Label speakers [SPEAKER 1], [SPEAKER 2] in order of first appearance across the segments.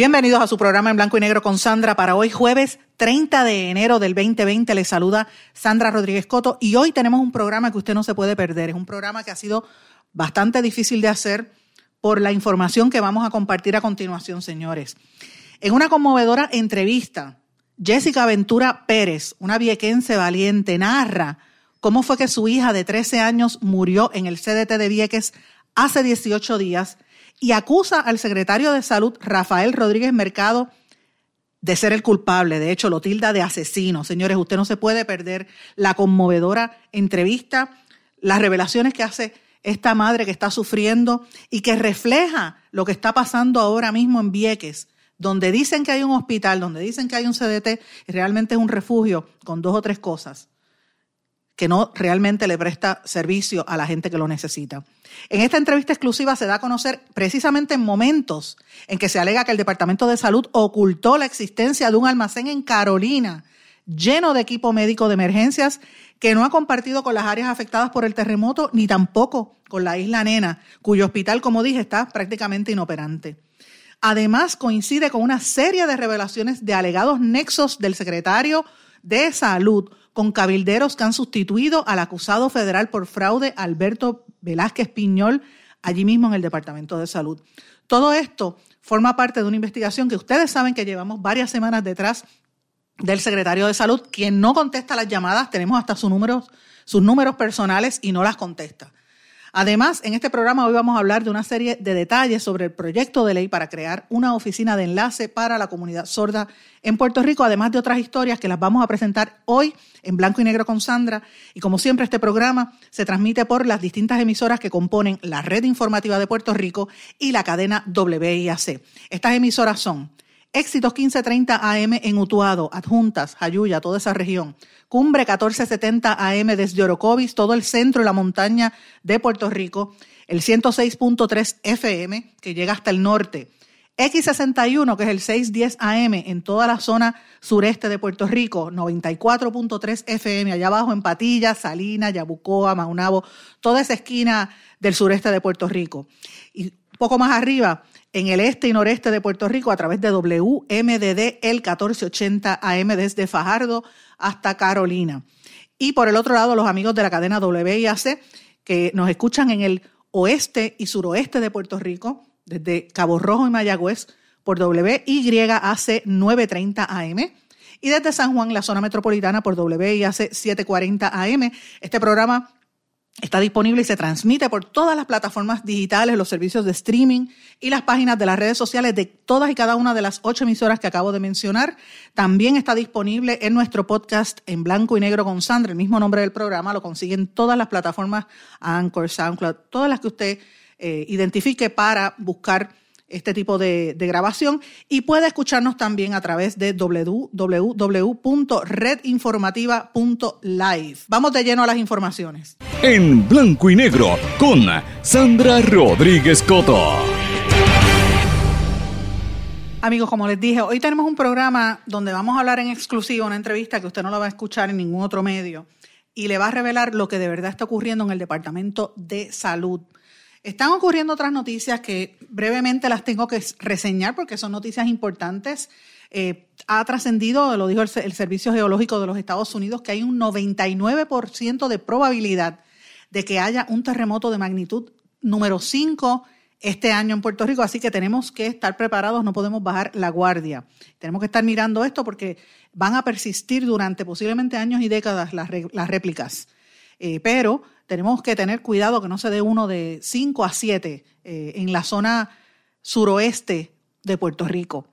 [SPEAKER 1] Bienvenidos a su programa en blanco y negro con Sandra para hoy jueves 30 de enero del 2020. Les saluda Sandra Rodríguez Coto y hoy tenemos un programa que usted no se puede perder. Es un programa que ha sido bastante difícil de hacer por la información que vamos a compartir a continuación, señores. En una conmovedora entrevista, Jessica Ventura Pérez, una viequense valiente, narra cómo fue que su hija de 13 años murió en el CDT de Vieques hace 18 días y acusa al secretario de Salud, Rafael Rodríguez Mercado, de ser el culpable. De hecho, lo tilda de asesino. Señores, usted no se puede perder la conmovedora entrevista, las revelaciones que hace esta madre que está sufriendo y que refleja lo que está pasando ahora mismo en Vieques, donde dicen que hay un hospital, donde dicen que hay un CDT, y realmente es un refugio con dos o tres cosas que no realmente le presta servicio a la gente que lo necesita. En esta entrevista exclusiva se da a conocer precisamente en momentos en que se alega que el Departamento de Salud ocultó la existencia de un almacén en Carolina lleno de equipo médico de emergencias que no ha compartido con las áreas afectadas por el terremoto ni tampoco con la isla Nena, cuyo hospital, como dije, está prácticamente inoperante. Además, coincide con una serie de revelaciones de alegados nexos del secretario de Salud con cabilderos que han sustituido al acusado federal por fraude Alberto Velázquez Piñol allí mismo en el Departamento de Salud. Todo esto forma parte de una investigación que ustedes saben que llevamos varias semanas detrás del secretario de Salud, quien no contesta las llamadas, tenemos hasta sus números, sus números personales y no las contesta. Además, en este programa hoy vamos a hablar de una serie de detalles sobre el proyecto de ley para crear una oficina de enlace para la comunidad sorda en Puerto Rico, además de otras historias que las vamos a presentar hoy en blanco y negro con Sandra. Y como siempre, este programa se transmite por las distintas emisoras que componen la red informativa de Puerto Rico y la cadena WIAC. Estas emisoras son Éxitos 1530 AM en Utuado, Adjuntas, Jayuya, toda esa región. Cumbre 1470 AM desde Orocovis, todo el centro y la montaña de Puerto Rico. El 106.3 FM, que llega hasta el norte. X61, que es el 610 AM en toda la zona sureste de Puerto Rico, 94.3 FM allá abajo en Patilla, Salina, Yabucoa, Maunabo, toda esa esquina del sureste de Puerto Rico. Y poco más arriba, en el este y noreste de Puerto Rico a través de WMDD el 1480 AM desde Fajardo hasta Carolina. Y por el otro lado, los amigos de la cadena WIAC que nos escuchan en el oeste y suroeste de Puerto Rico, desde Cabo Rojo y Mayagüez, por WYAC 930 AM. Y desde San Juan, la zona metropolitana, por WIAC 740 AM. Este programa Está disponible y se transmite por todas las plataformas digitales, los servicios de streaming y las páginas de las redes sociales de todas y cada una de las ocho emisoras que acabo de mencionar. También está disponible en nuestro podcast en blanco y negro con Sandra, el mismo nombre del programa. Lo consiguen todas las plataformas Anchor, SoundCloud, todas las que usted eh, identifique para buscar este tipo de, grabación y puede escucharnos también a través de www.redinformativa.live. Vamos de lleno a las informaciones.
[SPEAKER 2] En blanco y negro con Sandra Rodríguez Coto.
[SPEAKER 1] Amigos, como les dije, hoy tenemos un programa donde vamos a hablar en exclusivo, una entrevista que usted no la va a escuchar en ningún otro medio y le va a revelar lo que de verdad está ocurriendo en el Departamento de Salud. Están ocurriendo otras noticias que brevemente las tengo que reseñar porque son noticias importantes. Eh, ha trascendido, lo dijo el, Servicio Geológico de los Estados Unidos, que hay un 99% de probabilidad de que haya un terremoto de magnitud número 5 este año en Puerto Rico, así que tenemos que estar preparados, no podemos bajar la guardia. Tenemos que estar mirando esto porque van a persistir durante posiblemente años y décadas las, réplicas. Eh, pero tenemos que tener cuidado que no se dé uno de 5 a 7 eh, en la zona suroeste de Puerto Rico.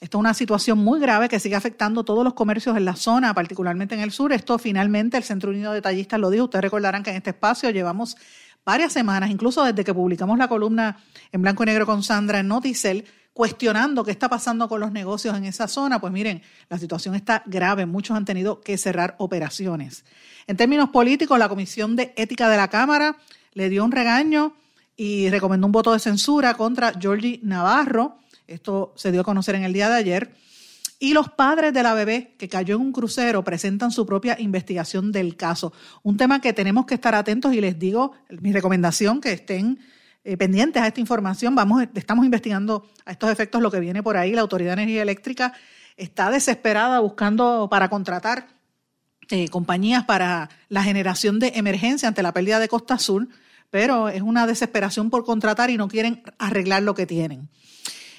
[SPEAKER 1] Esto es una situación muy grave que sigue afectando todos los comercios en la zona, particularmente en el sur. Esto finalmente el Centro Unido de Tallistas lo dijo. Ustedes recordarán que en este espacio llevamos varias semanas, incluso desde que publicamos la columna en blanco y negro con Sandra en Noticel, cuestionando qué está pasando con los negocios en esa zona, pues miren, la situación está grave, muchos han tenido que cerrar operaciones. En términos políticos, la Comisión de Ética de la Cámara le dio un regaño y recomendó un voto de censura contra Georgie Navarro. Esto se dio a conocer en el día de ayer. Y los padres de la bebé que cayó en un crucero presentan su propia investigación del caso. Un tema que tenemos que estar atentos y les digo mi recomendación que estén eh, pendientes a esta información. Vamos, estamos investigando a estos efectos lo que viene por ahí. La Autoridad de Energía Eléctrica está desesperada buscando para contratar eh, compañías para la generación de emergencia ante la pérdida de Costa Azul, pero es una desesperación por contratar y no quieren arreglar lo que tienen.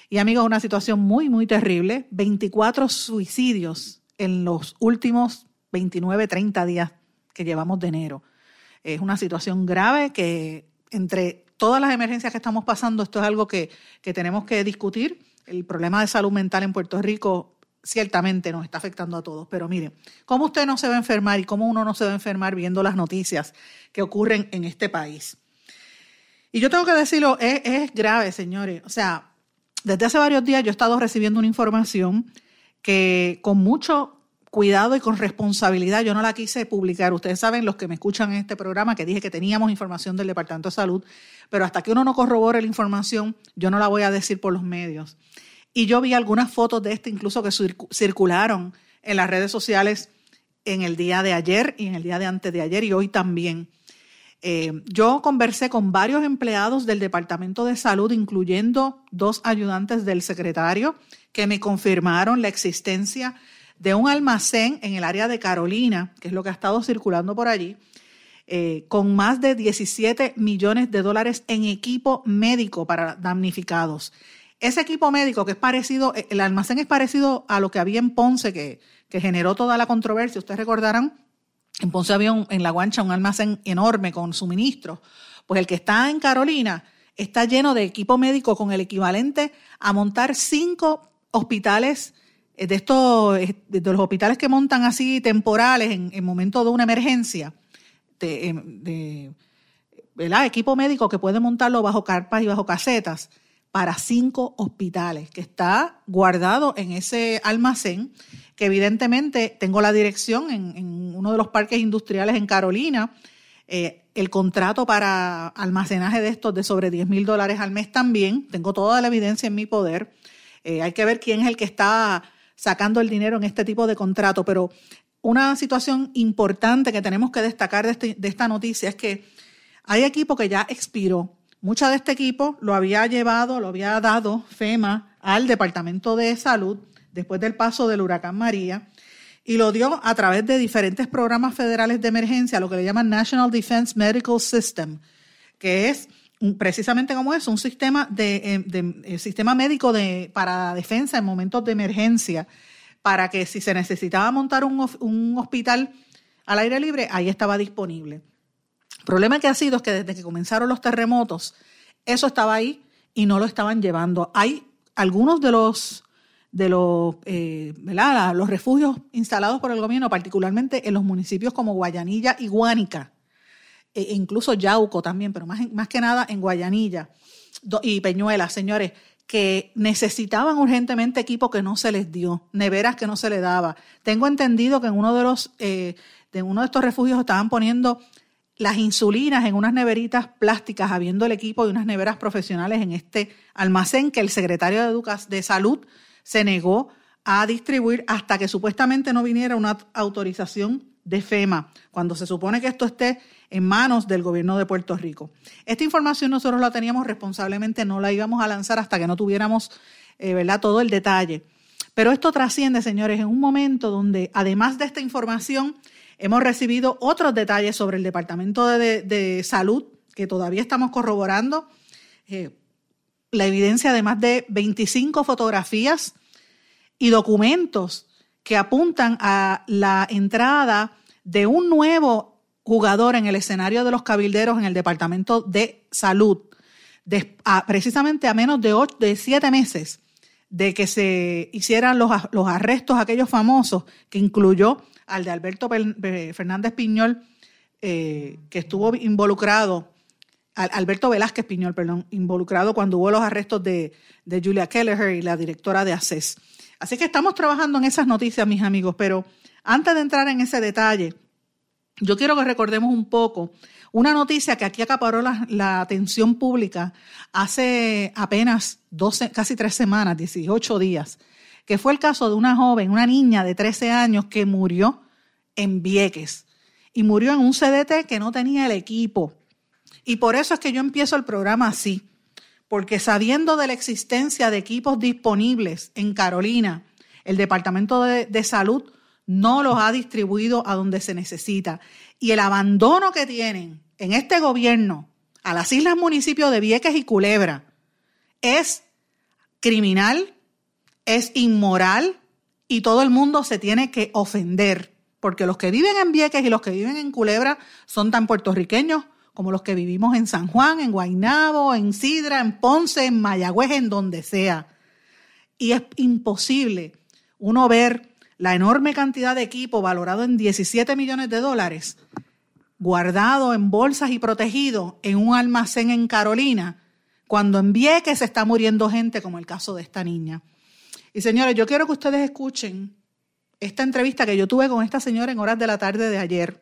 [SPEAKER 1] Y amigos, una situación muy, muy terrible. 24 suicidios en los últimos 29, 30 días que llevamos de enero. Es una situación grave que entre todas las emergencias que estamos pasando, esto es algo que, que tenemos que discutir. El problema de salud mental en Puerto Rico ciertamente nos está afectando a todos. Pero miren, ¿cómo usted no se va a enfermar y cómo uno no se va a enfermar viendo las noticias que ocurren en este país? Y yo tengo que decirlo, es, es grave, señores. O sea, desde hace varios días yo he estado recibiendo una información que con mucho cuidado y con responsabilidad yo no la quise publicar. Ustedes saben, los que me escuchan en este programa, que dije que teníamos información del Departamento de Salud, pero hasta que uno no corrobore la información, yo no la voy a decir por los medios. Y yo vi algunas fotos de este incluso que circularon en las redes sociales en el día de ayer y en el día de antes de ayer y hoy también. Eh, yo conversé con varios empleados del Departamento de Salud, incluyendo dos ayudantes del secretario, que me confirmaron la existencia de un almacén en el área de Carolina, que es lo que ha estado circulando por allí, eh, con más de 17 millones de dólares en equipo médico para damnificados. Ese equipo médico que es parecido, eh, el almacén es parecido a lo que había en Ponce, que, que generó toda la controversia. Ustedes recordarán, en Ponce había en La Guancha un almacén enorme con suministros. Pues el que está en Carolina está lleno de equipo médico con el equivalente a montar cinco hospitales de estos, de los hospitales que montan así temporales en, en momento de una emergencia, de, de ¿verdad? equipo médico que puede montarlo bajo carpas y bajo casetas para cinco hospitales, que está guardado en ese almacén, que evidentemente tengo la dirección en, uno de los parques industriales en Carolina. Eh, el contrato para almacenaje de estos de sobre 10 mil dólares al mes también. Tengo toda la evidencia en mi poder. Eh, hay que ver quién es el que está sacando el dinero en este tipo de contrato. Pero una situación importante que tenemos que destacar de, este, de esta noticia es que hay equipo que ya expiró Mucha de este equipo lo había llevado, lo había dado FEMA al Departamento de Salud después del paso del huracán María y lo dio a través de diferentes programas federales de emergencia, lo que le llaman National Defense Medical System, que es precisamente como es un sistema de, eh, eh, sistema médico de, para defensa en momentos de emergencia, para que si se necesitaba montar un, un hospital al aire libre, ahí estaba disponible. El problema que ha sido es que desde que comenzaron los terremotos, eso estaba ahí y no lo estaban llevando. Hay algunos de los de los, eh, los refugios instalados por el gobierno, particularmente en los municipios como Guayanilla y Guánica, e incluso Yauco también, pero más, más que nada en Guayanilla y Peñuela, señores, que necesitaban urgentemente equipo que no se les dio, neveras que no se les daba. Tengo entendido que en uno de los eh, de uno de estos refugios estaban poniendo las insulinas en unas neveritas plásticas, habiendo el equipo de unas neveras profesionales en este almacén que el secretario de, de Salud se negó a distribuir hasta que supuestamente no viniera una autorización de FEMA, cuando se supone que esto esté en manos del gobierno de Puerto Rico. Esta información nosotros la teníamos responsablemente, no la íbamos a lanzar hasta que no tuviéramos eh, ¿verdad? todo el detalle. Pero esto trasciende, señores, en un momento donde, además de esta información, Hemos recibido otros detalles sobre el Departamento de, Salud que todavía estamos corroborando. Eh, la evidencia de más de 25 fotografías y documentos que apuntan a la entrada de un nuevo jugador en el escenario de los cabilderos en el Departamento de Salud, precisamente a menos de, ocho, de siete meses de que se hicieran los, los arrestos aquellos famosos, que incluyó al de Alberto Fernández Piñol, eh, que estuvo involucrado Alberto Velázquez Piñol, perdón, involucrado cuando hubo los arrestos de, de Julia Kelleher y la directora de ACES. Así que estamos trabajando en esas noticias, mis amigos, pero antes de entrar en ese detalle, yo quiero que recordemos un poco una noticia que aquí acaparó la, atención pública hace apenas 12, casi tres semanas, 18 días, que fue el caso de una joven, una niña de 13 años que murió en Vieques y murió en un CDT que no tenía el equipo. Y por eso es que yo empiezo el programa así, porque sabiendo de la existencia de equipos disponibles en Carolina, el Departamento de, Salud no los ha distribuido a donde se necesita. Y el abandono que tienen en este gobierno a las islas municipios de Vieques y Culebra es criminal, es inmoral y todo el mundo se tiene que ofender, porque los que viven en Vieques y los que viven en Culebra son tan puertorriqueños como los que vivimos en San Juan, en Guaynabo, en Sidra, en Ponce, en Mayagüez, en donde sea. Y es imposible uno ver la enorme cantidad de equipo valorado en 17 millones de dólares guardado en bolsas y protegido en un almacén en Carolina, cuando en que se está muriendo gente, como el caso de esta niña. Y señores, yo quiero que ustedes escuchen esta entrevista que yo tuve con esta señora en horas de la tarde de ayer.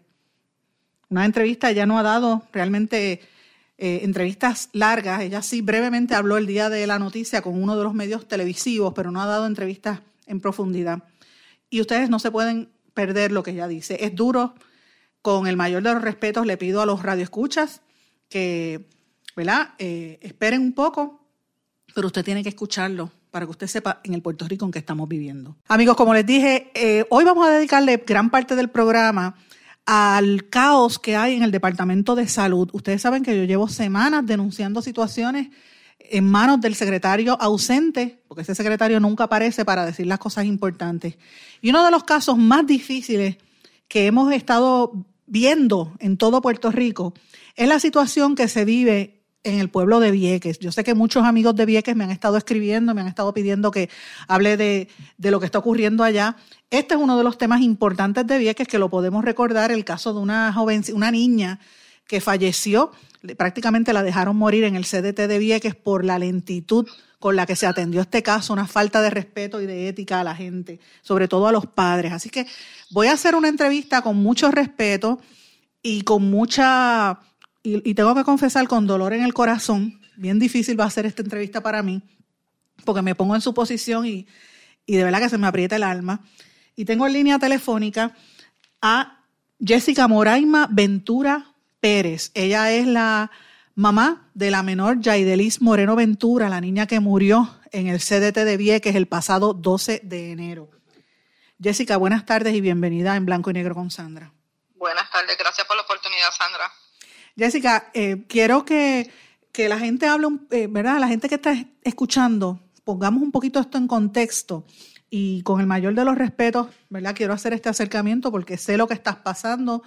[SPEAKER 1] Una entrevista, ella no ha dado realmente eh, entrevistas largas, ella sí brevemente habló el día de la noticia con uno de los medios televisivos, pero no ha dado entrevistas en profundidad. Y ustedes no se pueden perder lo que ella dice. Es duro, con el mayor de los respetos le pido a los radioescuchas que, ¿verdad? Eh, esperen un poco, pero usted tiene que escucharlo para que usted sepa en el Puerto Rico en que estamos viviendo. Amigos, como les dije, eh, hoy vamos a dedicarle gran parte del programa al caos que hay en el Departamento de Salud. Ustedes saben que yo llevo semanas denunciando situaciones en manos del secretario ausente, porque ese secretario nunca aparece para decir las cosas importantes. Y uno de los casos más difíciles que hemos estado viendo en todo Puerto Rico es la situación que se vive en el pueblo de Vieques. Yo sé que muchos amigos de Vieques me han estado escribiendo, me han estado pidiendo que hable de, lo que está ocurriendo allá. Este es uno de los temas importantes de Vieques que lo podemos recordar, el caso de una joven, una niña que falleció, prácticamente la dejaron morir en el CDT de Vieques por la lentitud con la que se atendió este caso, una falta de respeto y de ética a la gente, sobre todo a los padres. Así que voy a hacer una entrevista con mucho respeto y con mucha, y, tengo que confesar, con dolor en el corazón. Bien difícil va a ser esta entrevista para mí, porque me pongo en su posición y, y de verdad que se me aprieta el alma. Y tengo en línea telefónica a Jessica Moraima Ventura Pérez. Ella es la mamá de la menor Yaidelis Moreno Ventura, la niña que murió en el CDT de Vieques el pasado 12 de enero. Jessica, buenas tardes y bienvenida en Blanco y Negro con Sandra.
[SPEAKER 3] Buenas tardes, gracias por la oportunidad, Sandra.
[SPEAKER 1] Jessica, eh, quiero que, la gente hable, eh, ¿verdad? La gente que está escuchando, pongamos un poquito esto en contexto y con el mayor de los respetos, ¿verdad? Quiero hacer este acercamiento porque sé lo que estás pasando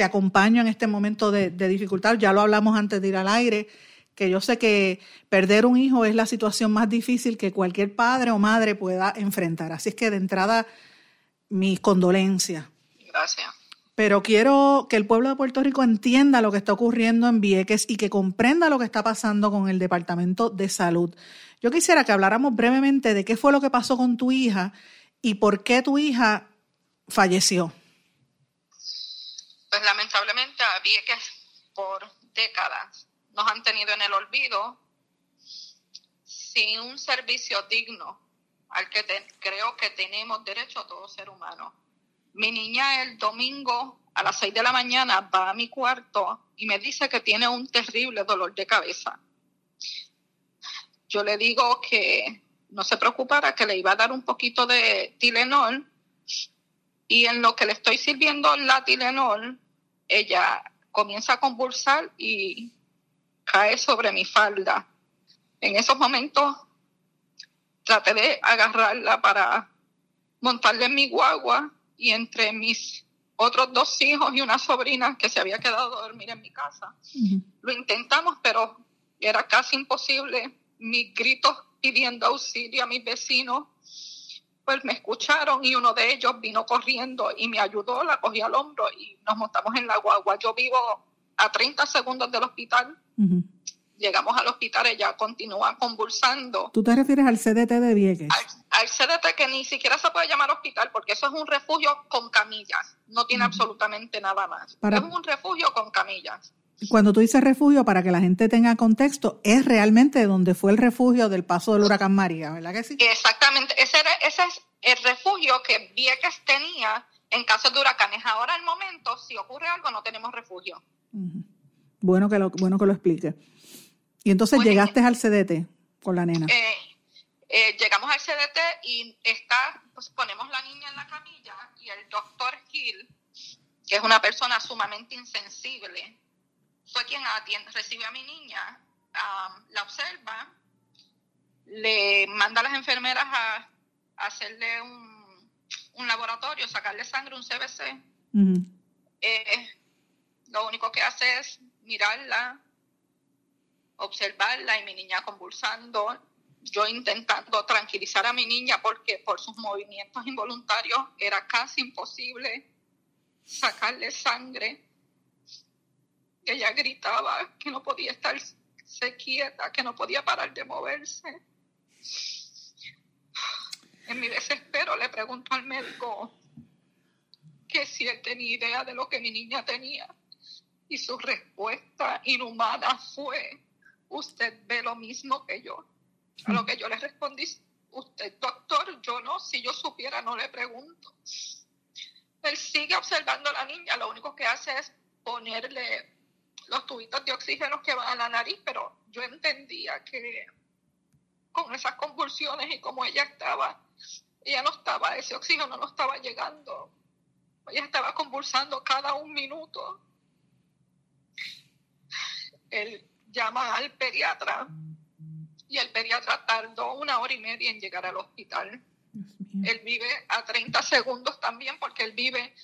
[SPEAKER 1] te acompaño en este momento de, dificultad. Ya lo hablamos antes de ir al aire, que yo sé que perder un hijo es la situación más difícil que cualquier padre o madre pueda enfrentar. Así es que de entrada, mis condolencias.
[SPEAKER 3] Gracias.
[SPEAKER 1] Pero quiero que el pueblo de Puerto Rico entienda lo que está ocurriendo en Vieques y que comprenda lo que está pasando con el Departamento de Salud. Yo quisiera que habláramos brevemente de qué fue lo que pasó con tu hija y por qué tu hija falleció
[SPEAKER 3] pues lamentablemente a Vieques por décadas nos han tenido en el olvido sin un servicio digno al que creo que tenemos derecho a todo ser humano. Mi niña el domingo a las 6 de la mañana va a mi cuarto y me dice que tiene un terrible dolor de cabeza. Yo le digo que no se preocupara, que le iba a dar un poquito de Tilenol y en lo que le estoy sirviendo la Tilenol, ella comienza a convulsar y cae sobre mi falda. En esos momentos traté de agarrarla para montarle en mi guagua y entre mis otros dos hijos y una sobrina que se había quedado a dormir en mi casa. Lo intentamos, pero era casi imposible. Mis gritos pidiendo auxilio a mis vecinos pues me escucharon y uno de ellos vino corriendo y me ayudó, la cogí al hombro y nos montamos en la guagua. Yo vivo a 30 segundos del hospital Llegamos al hospital, ella continúa convulsando.
[SPEAKER 1] ¿Tú te refieres al CDT de Vieques?
[SPEAKER 3] Al, CDT que ni siquiera se puede llamar hospital porque eso es un refugio con camillas, no tiene absolutamente nada más. Es un refugio con camillas.
[SPEAKER 1] Cuando tú dices refugio, para que la gente tenga contexto, es realmente donde fue el refugio del paso del huracán María, ¿verdad que sí?
[SPEAKER 3] Exactamente, ese, ese es el refugio que Vieques tenía en caso de huracanes. Ahora, el momento, si ocurre algo, no tenemos refugio.
[SPEAKER 1] Bueno que lo, bueno que lo explique. Y entonces pues, llegaste al CDT con la nena.
[SPEAKER 3] Eh, eh, llegamos al CDT y está, pues ponemos la niña en la camilla y el doctor Hill, que es una persona sumamente insensible, fue quien atiende, recibe a mi niña, la observa, le manda a las enfermeras a, hacerle un, un, laboratorio, sacarle sangre, un CBC. Eh, lo único que hace es mirarla, observarla y mi niña convulsando, yo intentando tranquilizar a mi niña porque por sus movimientos involuntarios era casi imposible sacarle sangre ella gritaba que no podía estarse quieta, que no podía parar de moverse. En mi desespero le pregunto al médico que si él tenía idea de lo que mi niña tenía. Y su respuesta inhumana fue, usted ve lo mismo que yo. A lo que yo le respondí, usted doctor, yo no, si yo supiera no le pregunto. Él sigue observando a la niña, lo único que hace es ponerle los tubitos de oxígeno que van a la nariz, pero yo entendía que con esas convulsiones y como ella estaba, ella no estaba, ese oxígeno no estaba llegando, ella estaba convulsando cada un minuto. Él llama al pediatra y el pediatra tardó una hora y media en llegar al hospital. Él vive a 30 segundos también porque él vive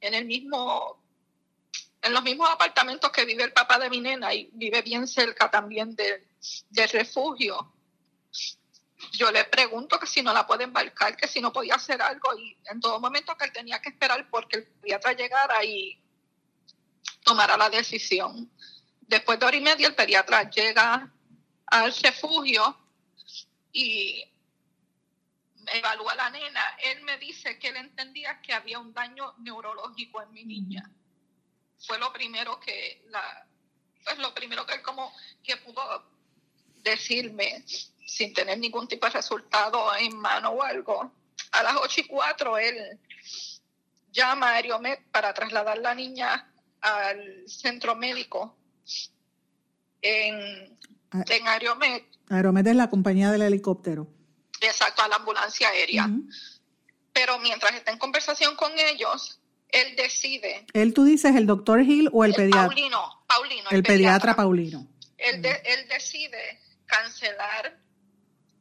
[SPEAKER 3] en el mismo en los mismos apartamentos que vive el papá de mi nena y vive bien cerca también del, refugio. Yo le pregunto que si no la puede embarcar, que si no podía hacer algo y en todo momento que él tenía que esperar porque el pediatra llegara y tomara la decisión. Después de hora y media el pediatra llega al refugio y evalúa a la nena. Él me dice que él entendía que había un daño neurológico en mi niña fue lo primero que la pues lo primero que él como que pudo decirme sin tener ningún tipo de resultado en mano o algo. A las 8 y 4 él llama a Aeriomed para trasladar la niña al centro médico en, ah. en. Aeriomed
[SPEAKER 1] es la compañía del helicóptero.
[SPEAKER 3] Exacto, a la ambulancia aérea. Pero mientras está en conversación con ellos, él decide.
[SPEAKER 1] Él tú dices el doctor Hill o el, pediatra.
[SPEAKER 3] Paulino, Paulino.
[SPEAKER 1] El, pediatra, Paulino.
[SPEAKER 3] Él, él decide cancelar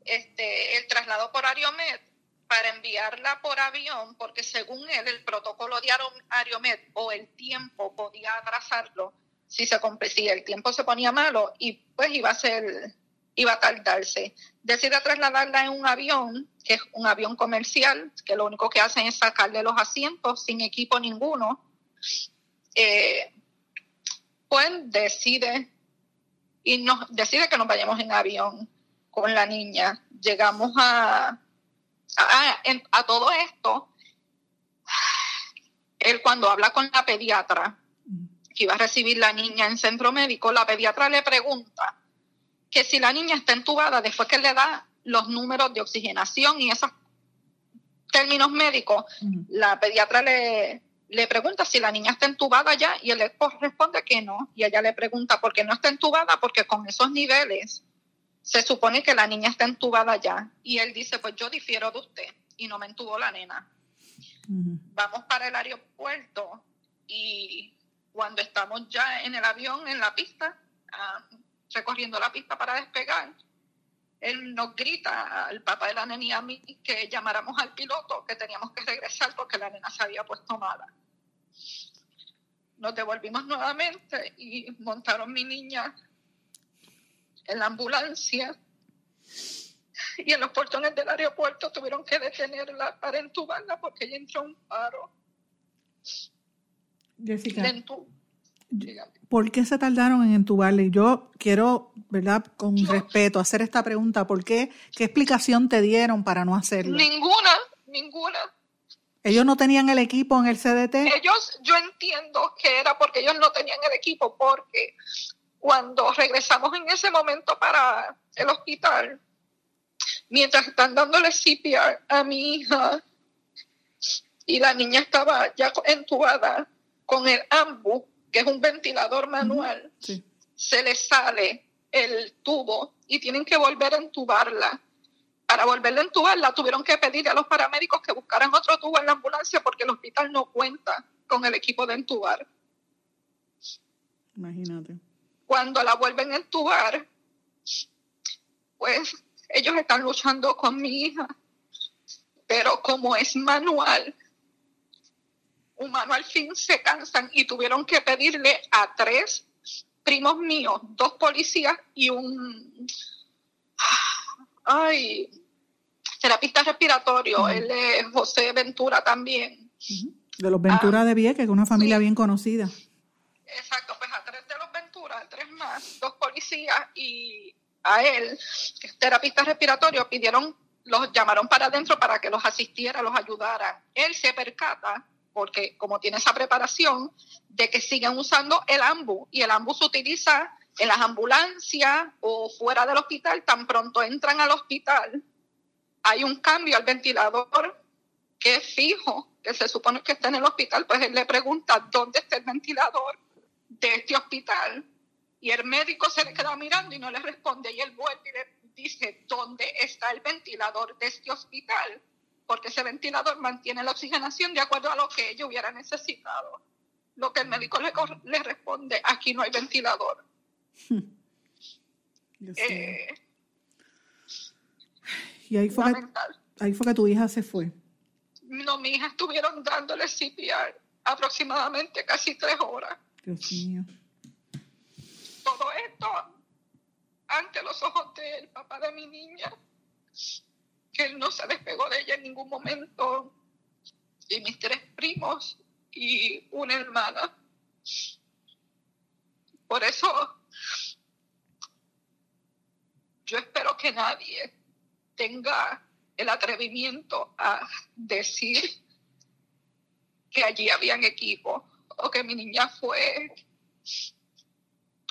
[SPEAKER 3] este, el traslado por Ariomed para enviarla por avión, porque según él el protocolo de Ariomed o el tiempo podía atrasarlo si se si el tiempo se ponía malo y pues iba a ser iba a tardarse. Decide trasladarla en un avión, que es un avión comercial, que lo único que hacen es sacarle los asientos sin equipo ninguno. Eh, pues decide y nos decide que nos vayamos en avión con la niña. Llegamos a, a, a todo esto. Él cuando habla con la pediatra, que iba a recibir la niña en centro médico, la pediatra le pregunta que si la niña está entubada, después que le da los números de oxigenación y esos términos médicos, la pediatra le, le pregunta si la niña está entubada ya y él le responde que no. Y ella le pregunta por qué no está entubada, porque con esos niveles se supone que la niña está entubada ya. Y él dice, pues yo difiero de usted y no me entubó la nena. Vamos para el aeropuerto y cuando estamos ya en el avión, en la pista, recorriendo la pista para despegar, él nos grita al papá de la nena y a mí que llamáramos al piloto, que teníamos que regresar porque la nena se había puesto mala. Nos devolvimos nuevamente y montaron mi niña en la ambulancia y en los portones del aeropuerto tuvieron que detenerla para entubarla porque ella entró en un paro.
[SPEAKER 1] Jessica. ¿Por qué se tardaron en entubarle? Yo quiero, ¿verdad? Con respeto, hacer esta pregunta. ¿Por qué? ¿Qué explicación te dieron para no hacerlo?
[SPEAKER 3] Ninguna, ninguna.
[SPEAKER 1] ¿Ellos no tenían el equipo en el CDT?
[SPEAKER 3] Ellos, yo entiendo que era porque ellos no tenían el equipo, porque cuando regresamos en ese momento para el hospital, mientras están dándole CPR a mi hija y la niña estaba ya entubada con el AMBU, que es un ventilador manual, se le sale el tubo y tienen que volver a entubarla para volverla a entubar, la tuvieron que pedir a los paramédicos que buscaran otro tubo en la ambulancia porque el hospital no cuenta con el equipo de entubar.
[SPEAKER 1] Imagínate.
[SPEAKER 3] Cuando la vuelven a entubar, pues ellos están luchando con mi hija, pero como es manual, un manual fin se cansan y tuvieron que pedirle a tres primos míos, dos policías y un ay, terapista respiratorio, él es José Ventura también.
[SPEAKER 1] De los Ventura ah, de Vieques, que es una familia bien conocida.
[SPEAKER 3] Exacto, pues a tres de los Ventura, tres más, dos policías y a él, que es terapista respiratorio, pidieron, los llamaron para adentro para que los asistiera, los ayudara. Él se percata, porque como tiene esa preparación, de que siguen usando el AMBU y el AMBU se utiliza en las ambulancias o fuera del hospital, tan pronto entran al hospital, hay un cambio al ventilador que es fijo, que se supone que está en el hospital, pues él le pregunta dónde está el ventilador de este hospital y el médico se le queda mirando y no le responde y él vuelve y le dice dónde está el ventilador de este hospital, porque ese ventilador mantiene la oxigenación de acuerdo a lo que ellos hubieran necesitado. Lo que el médico le, le responde, aquí no hay ventilador.
[SPEAKER 1] Eh, y ahí fue, que, ahí fue que tu hija se fue.
[SPEAKER 3] No, mi hija estuvieron dándole CPR aproximadamente casi tres horas.
[SPEAKER 1] Dios mío.
[SPEAKER 3] Todo esto ante los ojos del papá de mi niña, él no se despegó de ella en ningún momento, y mis tres primos y una hermana. Por eso yo espero que nadie tenga el atrevimiento a decir que allí habían equipo o que mi niña fue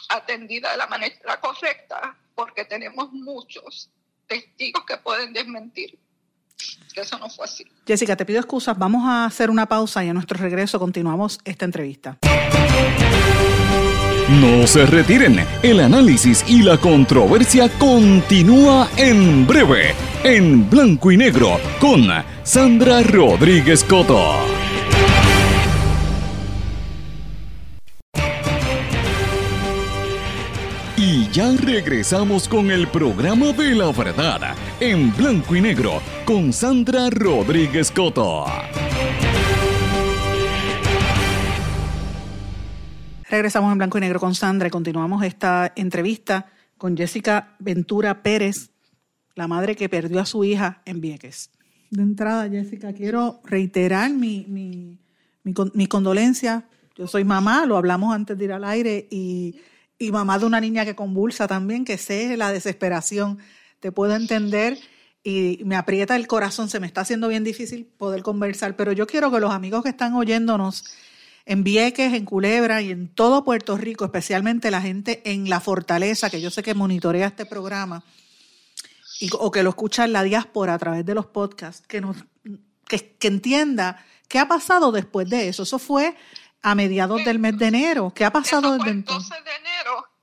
[SPEAKER 3] atendida de la manera correcta, porque tenemos muchos testigos que pueden desmentir que eso no fue así.
[SPEAKER 1] Jessica, te pido excusas, vamos a hacer una pausa y a nuestro regreso continuamos esta entrevista.
[SPEAKER 2] No se retiren, el análisis y la controversia continúa en breve, en blanco y negro, con Sandra Rodríguez Coto. Ya regresamos con el programa de la verdad, en blanco y negro, con Sandra Rodríguez Coto.
[SPEAKER 1] Regresamos en blanco y negro con Sandra y continuamos esta entrevista con Jessica Ventura Pérez, la madre que perdió a su hija en Vieques. De entrada, Jessica, quiero reiterar mi, mi, mi, condolencia. Yo soy mamá, lo hablamos antes de ir al aire, y, y mamá de una niña que convulsa también, que sé la desesperación. Te puedo entender y me aprieta el corazón, se me está haciendo bien difícil poder conversar, pero yo quiero que los amigos que están oyéndonos en Vieques, en Culebra y en todo Puerto Rico, especialmente la gente en La Fortaleza, que yo sé que monitorea este programa, o que lo escucha en la diáspora a través de los podcasts, que, nos, que, entienda qué ha pasado después de eso. Eso fue a mediados del mes de enero. ¿Qué ha pasado
[SPEAKER 3] desde entonces? 12 de enero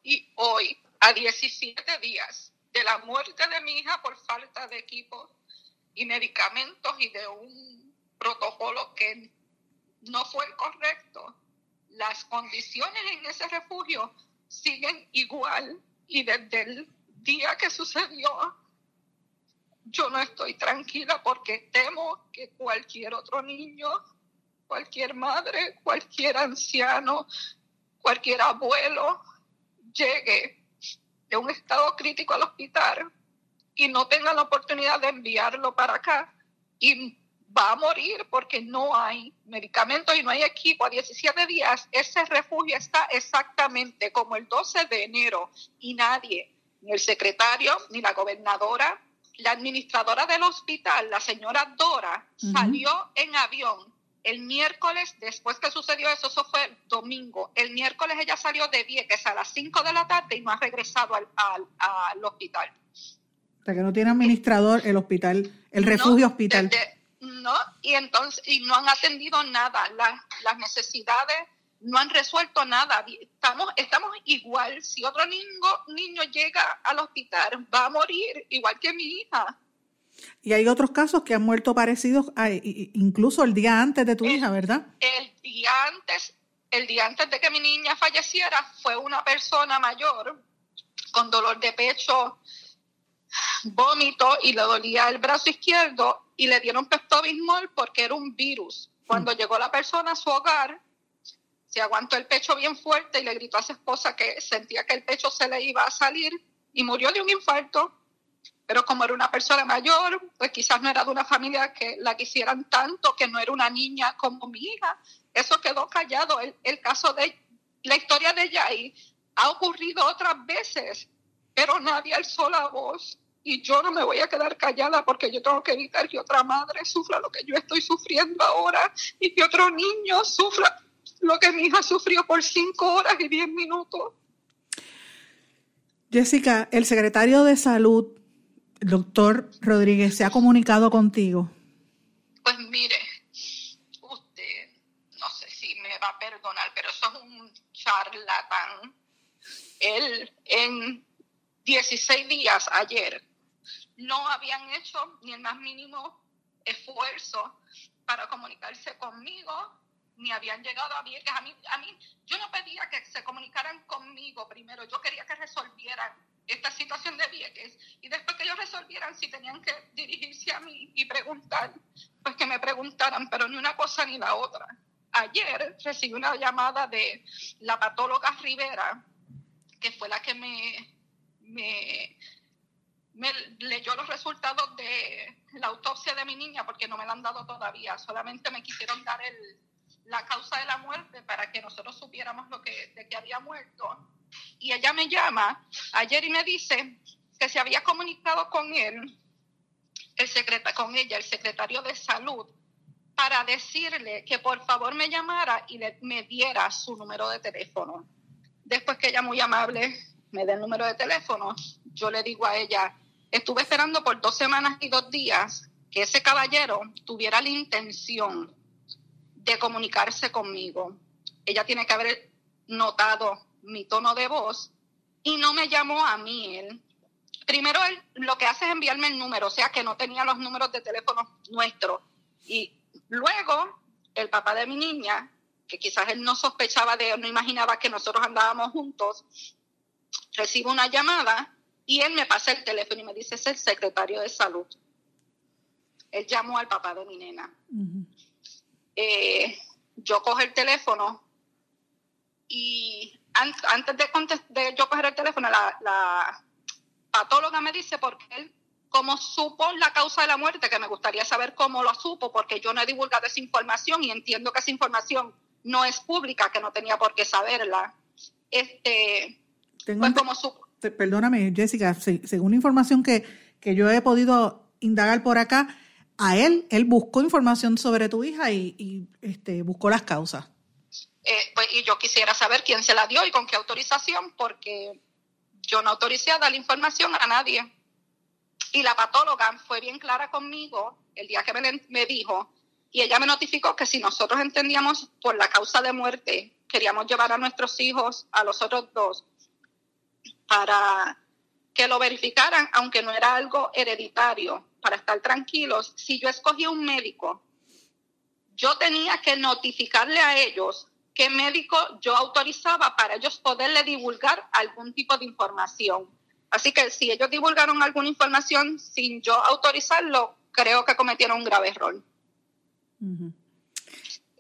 [SPEAKER 3] y hoy, a 17 días de la muerte de mi hija por falta de equipo y medicamentos y de un protocolo que no fue correcto. Las condiciones en ese refugio siguen igual y desde el día que sucedió, yo no estoy tranquila porque temo que cualquier otro niño, cualquier madre, cualquier anciano, cualquier abuelo llegue de un estado crítico al hospital y no tenga la oportunidad de enviarlo para acá y va a morir porque no hay medicamentos y no hay equipo. A 17 días ese refugio está exactamente como el 12 de enero y nadie, ni el secretario, ni la gobernadora, la administradora del hospital, la señora Dora, salió en avión el miércoles, después que sucedió eso, eso fue el domingo. El miércoles ella salió de Vieques a las 5 de la tarde y no ha regresado al, al, hospital.
[SPEAKER 1] O sea, que no tiene administrador el hospital, el refugio hospital.
[SPEAKER 3] no, y entonces, y no han atendido nada. las necesidades no han resuelto nada. Estamos, estamos igual. Si otro niño, niño llega al hospital, va a morir, igual que mi hija.
[SPEAKER 1] Y hay otros casos que han muerto parecidos, incluso el día antes de tu hija, ¿verdad?
[SPEAKER 3] El día antes, el día antes de que mi niña falleciera, fue una persona mayor con dolor de pecho, vómito y le dolía el brazo izquierdo y le dieron pepto-bismol porque era un virus. Cuando mm. llegó la persona a su hogar, se aguantó el pecho bien fuerte y le gritó a su esposa que sentía que el pecho se le iba a salir y murió de un infarto pero como era una persona mayor, pues quizás no era de una familia que la quisieran tanto, que no era una niña como mi hija. Eso quedó callado. El, el caso de la historia de Yai ha ocurrido otras veces, pero nadie alzó la voz. Y yo no me voy a quedar callada porque yo tengo que evitar que otra madre sufra lo que yo estoy sufriendo ahora y que otro niño sufra lo que mi hija sufrió por cinco horas y diez minutos.
[SPEAKER 1] Jessica, el secretario de Salud doctor Rodríguez se ha comunicado contigo?
[SPEAKER 3] Pues mire, usted, no sé si me va a perdonar, pero eso es un charlatán. Él en 16 días ayer no habían hecho ni el más mínimo esfuerzo para comunicarse conmigo, ni habían llegado a Vieques. A mí, a mí, yo no pedía que se comunicaran conmigo primero, yo quería que resolvieran esta situación de Vieques. Y después que ellos resolvieran si tenían que dirigirse a mí y preguntar, pues que me preguntaran, pero ni una cosa ni la otra. Ayer recibí una llamada de la patóloga Rivera, que fue la que me, me, leyó los resultados de la autopsia de mi niña, porque no me la han dado todavía, solamente me quisieron dar el, la causa de la muerte para que nosotros supiéramos lo que, de que había muerto y ella me llama ayer y me dice que se había comunicado con él, el secretario, con ella, el secretario de salud, para decirle que por favor me llamara y le, me diera su número de teléfono. Después que ella muy amable me dé el número de teléfono, yo le digo a ella, estuve esperando por dos semanas y dos días que ese caballero tuviera la intención de comunicarse conmigo. Ella tiene que haber notado mi tono de voz y no me llamó a mí él. Primero él lo que hace es enviarme el número, o sea que no tenía los números de teléfono nuestros. Y luego el papá de mi niña, que quizás él no sospechaba de, no imaginaba que nosotros andábamos juntos, recibe una llamada y él me pasa el teléfono y me dice, es el secretario de salud. Él llamó al papá de mi nena. Eh, yo cojo el teléfono y antes de, de yo coger el teléfono, la, patóloga me dice, porque él, como supo la causa de la muerte, que me gustaría saber cómo lo supo, porque yo no he divulgado esa información y entiendo que esa información no es pública, que no tenía por qué saberla. Este,
[SPEAKER 1] pues como Perdóname, Jessica, según la información que, que yo he podido indagar por acá, a él, él buscó información sobre tu hija y, y este, buscó las causas.
[SPEAKER 3] Eh, pues, y yo quisiera saber quién se la dio y con qué autorización, porque yo no autoricé a dar información a nadie. Y la patóloga fue bien clara conmigo el día que me, me dijo, y ella me notificó que si nosotros entendíamos por la causa de muerte, queríamos llevar a nuestros hijos, a los otros dos, para que lo verificaran, aunque no era algo hereditario, para estar tranquilos, si yo escogía un médico, yo tenía que notificarle a ellos qué médico yo autorizaba para ellos poderle divulgar algún tipo de información. Así que si ellos divulgaron alguna información sin yo autorizarlo, creo que cometieron un grave error.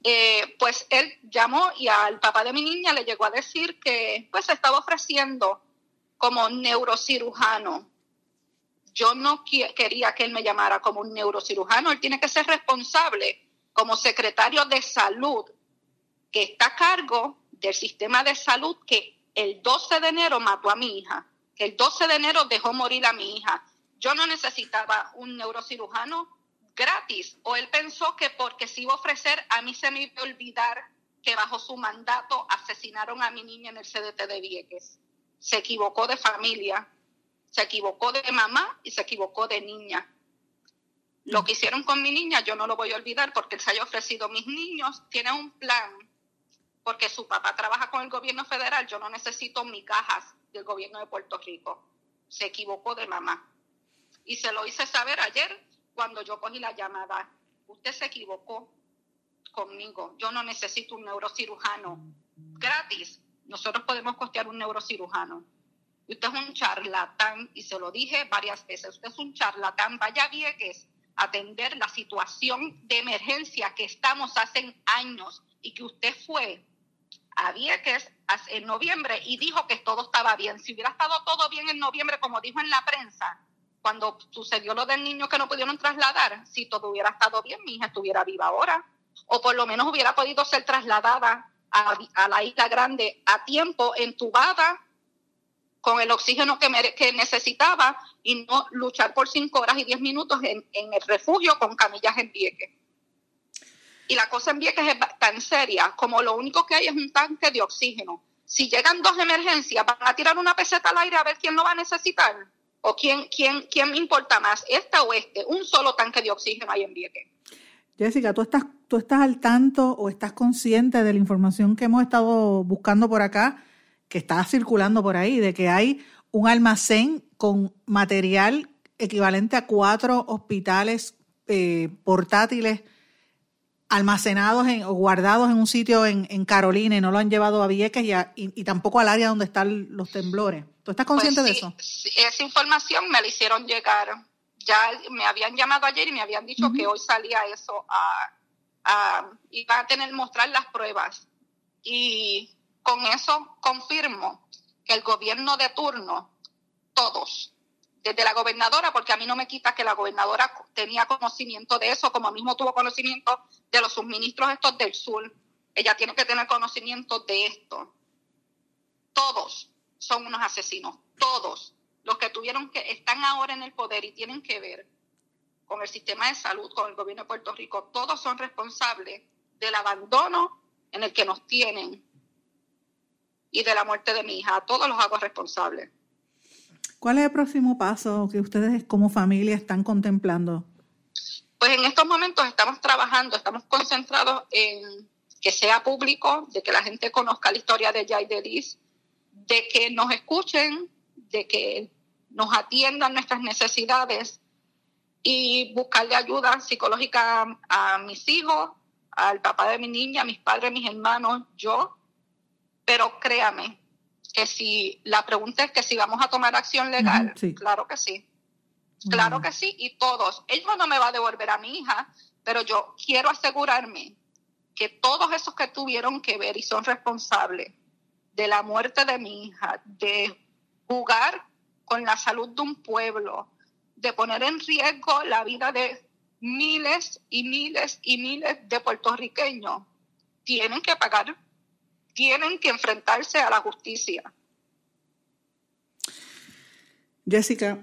[SPEAKER 3] Eh, pues él llamó y al papá de mi niña le llegó a decir que pues estaba ofreciendo como neurocirujano. Yo no quería que él me llamara como un neurocirujano, él tiene que ser responsable como secretario de salud, que está a cargo del sistema de salud que el 12 de enero mató a mi hija, que el 12 de enero dejó morir a mi hija. Yo no necesitaba un neurocirujano gratis, o él pensó que porque se iba a ofrecer, a mí se me iba a olvidar que bajo su mandato asesinaron a mi niña en el CDT de Vieques. Se equivocó de familia, se equivocó de mamá y se equivocó de niña. Lo que hicieron con mi niña yo no lo voy a olvidar porque él se haya ofrecido mis niños, tiene un plan, porque su papá trabaja con el gobierno federal, yo no necesito migajas del gobierno de Puerto Rico. Se equivocó de mamá. Y se lo hice saber ayer cuando yo cogí la llamada. Usted se equivocó conmigo. Yo no necesito un neurocirujano gratis. Nosotros podemos costear un neurocirujano. Usted es un charlatán y se lo dije varias veces. Usted es un charlatán. Vaya a Vieques a atender la situación de emergencia que estamos hace años y que usted fue a Vieques en noviembre y dijo que todo estaba bien. Si hubiera estado todo bien en noviembre, como dijo en la prensa, cuando sucedió lo del niño que no pudieron trasladar, si todo hubiera estado bien, mi hija estuviera viva ahora, o por lo menos hubiera podido ser trasladada a, la isla grande a tiempo, entubada, con el oxígeno que, necesitaba y no luchar por cinco horas y diez minutos en, en el refugio con camillas en Vieques. Y la cosa en Vieques es tan seria como lo único que hay es un tanque de oxígeno. Si llegan dos emergencias, van a tirar una peseta al aire a ver quién lo va a necesitar. ¿O quién, quién, quién importa más, esta o este? Un solo tanque de oxígeno hay en Vieques.
[SPEAKER 1] Jessica, ¿tú estás, ¿tú estás al tanto o estás consciente de la información que hemos estado buscando por acá, que está circulando por ahí, de que hay un almacén con material equivalente a cuatro hospitales eh, portátiles almacenados en, o guardados en un sitio en, Carolina y no lo han llevado a Vieques y, tampoco al área donde están los temblores. ¿Tú estás consciente
[SPEAKER 3] de
[SPEAKER 1] pues eso?
[SPEAKER 3] esa información me la hicieron llegar. Ya me habían llamado ayer y me habían dicho que hoy salía eso a, a iba a tener mostrar las pruebas. Y con eso confirmo que el gobierno de turno, todos, desde la gobernadora, porque a mí no me quita que la gobernadora tenía conocimiento de eso, como mismo tuvo conocimiento de los suministros estos del sur. Ella tiene que tener conocimiento de esto. Todos son unos asesinos, todos los que tuvieron que están ahora en el poder y tienen que ver con el sistema de salud, con el gobierno de Puerto Rico, todos son responsables del abandono en el que nos tienen y de la muerte de mi hija. todos los hago responsables.
[SPEAKER 1] ¿Cuál es el próximo paso que ustedes como familia están contemplando?
[SPEAKER 3] Pues en estos momentos estamos trabajando, estamos concentrados en que sea público, de que la gente conozca la historia de Jay de de que nos escuchen, de que nos atiendan nuestras necesidades y buscarle ayuda psicológica a mis hijos, al papá de mi niña, a mis padres, a mis hermanos, yo. Pero créame, que si la pregunta es que si vamos a tomar acción legal, claro que sí. Claro que sí, y todos. Él no me va a devolver a mi hija, pero yo quiero asegurarme que todos esos que tuvieron que ver y son responsables de la muerte de mi hija, de jugar con la salud de un pueblo, de poner en riesgo la vida de miles y miles y miles de puertorriqueños, tienen que pagar tienen que enfrentarse a la justicia.
[SPEAKER 1] Jessica,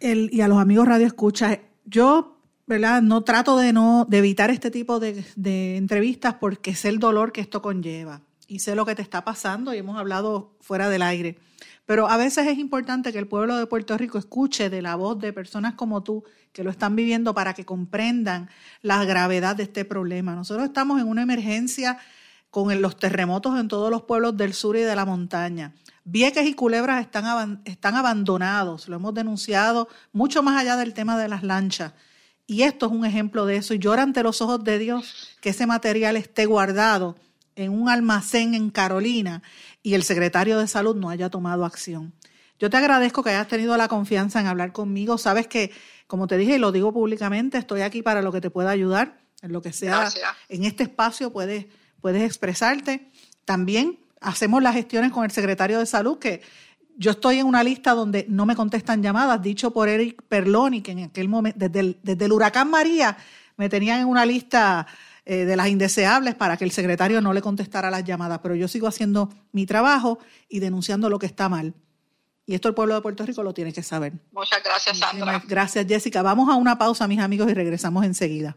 [SPEAKER 1] y a los amigos Radio Escucha, yo, ¿verdad? No trato de no de evitar este tipo de, de entrevistas porque sé el dolor que esto conlleva y sé lo que te está pasando y hemos hablado fuera del aire. Pero a veces es importante que el pueblo de Puerto Rico escuche de la voz de personas como tú que lo están viviendo para que comprendan la gravedad de este problema. Nosotros estamos en una emergencia con los terremotos en todos los pueblos del sur y de la montaña. Vieques y Culebras están, están abandonados, lo hemos denunciado mucho más allá del tema de las lanchas. Y esto es un ejemplo de eso. Y llora ante los ojos de Dios que ese material esté guardado en un almacén en Carolina y el secretario de salud no haya tomado acción. Yo te agradezco que hayas tenido la confianza en hablar conmigo. Sabes que, como te dije y lo digo públicamente, estoy aquí para lo que te pueda ayudar, en lo que sea. En este espacio puedes puedes expresarte. También hacemos las gestiones con el secretario de salud, que yo estoy en una lista donde no me contestan llamadas, dicho por Eric Perloni, que en aquel momento, desde el, desde el huracán María, me tenían en una lista eh, de las indeseables para que el secretario no le contestara las llamadas, pero yo sigo haciendo mi trabajo y denunciando lo que está mal. Y esto el pueblo de Puerto Rico lo tiene que saber.
[SPEAKER 3] Muchas gracias, Sandra.
[SPEAKER 1] gracias, Jessica. Vamos a una pausa, mis amigos, y regresamos enseguida.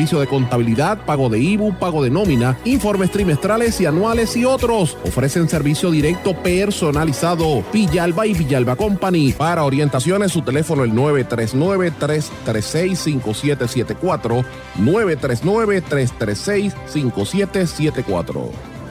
[SPEAKER 4] servicio de contabilidad, pago de IBU, pago de nómina, informes trimestrales y anuales y otros. Ofrecen servicio directo personalizado. Villalba y Villalba Company. Para orientaciones, su teléfono el 939-336-5774. 939-336-5774.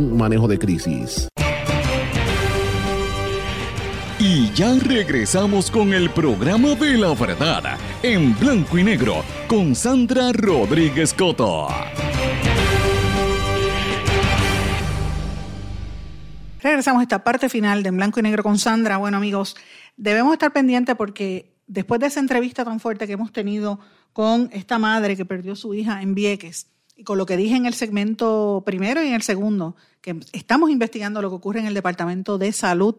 [SPEAKER 4] manejo de crisis.
[SPEAKER 2] Y ya regresamos con el programa de la verdad, en blanco y negro, con Sandra Rodríguez Coto.
[SPEAKER 1] Regresamos a esta parte final de En Blanco y Negro con Sandra. Bueno, amigos, debemos estar pendientes porque después de esa entrevista tan fuerte que hemos tenido con esta madre que perdió su hija en Vieques, y con lo que dije en el segmento primero y en el segundo, que estamos investigando lo que ocurre en el Departamento de Salud,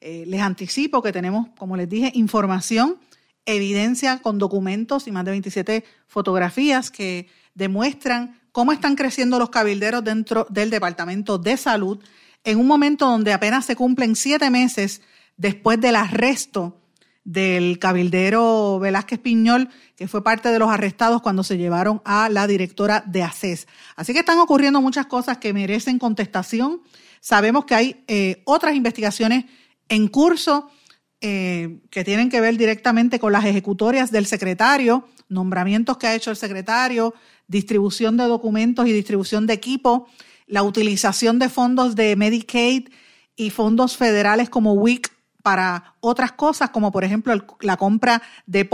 [SPEAKER 1] eh, les anticipo que tenemos, como les dije, información, evidencia con documentos y más de 27 fotografías que demuestran cómo están creciendo los cabilderos dentro del Departamento de Salud en un momento donde apenas se cumplen siete meses después del arresto del cabildero Velázquez Piñol, que fue parte de los arrestados cuando se llevaron a la directora de ACES. Así que están ocurriendo muchas cosas que merecen contestación. Sabemos que hay eh, otras investigaciones en curso eh, que tienen que ver directamente con las ejecutorias del secretario, nombramientos que ha hecho el secretario, distribución de documentos y distribución de equipo, la utilización de fondos de Medicaid y fondos federales como WIC para otras cosas, como por ejemplo la compra de,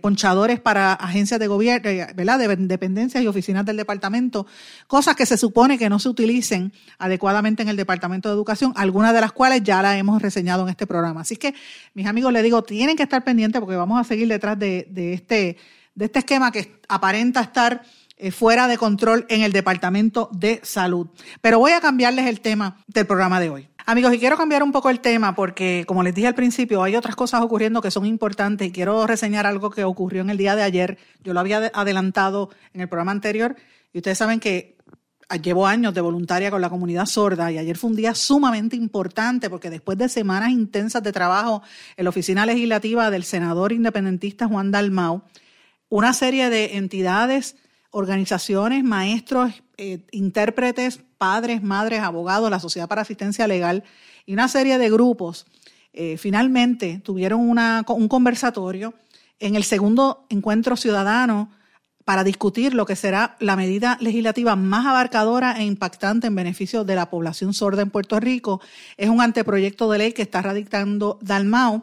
[SPEAKER 1] ponchadores para agencias de gobierno, eh, ¿verdad? de dependencias y oficinas del departamento, cosas que se supone que no se utilicen adecuadamente en el Departamento de Educación, algunas de las cuales ya las hemos reseñado en este programa. Así que, mis amigos, les digo, tienen que estar pendientes porque vamos a seguir detrás de, este, de este esquema que aparenta estar fuera de control en el Departamento de Salud. Pero voy a cambiarles el tema del programa de hoy. Amigos, y quiero cambiar un poco el tema porque, como les dije al principio, hay otras cosas ocurriendo que son importantes y quiero reseñar algo que ocurrió en el día de ayer. Yo lo había adelantado en el programa anterior y ustedes saben que llevo años de voluntaria con la comunidad sorda y ayer fue un día sumamente importante porque después de semanas intensas de trabajo en la oficina legislativa del senador independentista Juan Dalmau, una serie de entidades organizaciones, maestros, eh, intérpretes, padres, madres, abogados, la Sociedad para Asistencia Legal y una serie de grupos eh, finalmente tuvieron un conversatorio en el segundo encuentro ciudadano para discutir lo que será la medida legislativa más abarcadora e impactante en beneficio de la población sorda en Puerto Rico. Es un anteproyecto de ley que está radicando Dalmau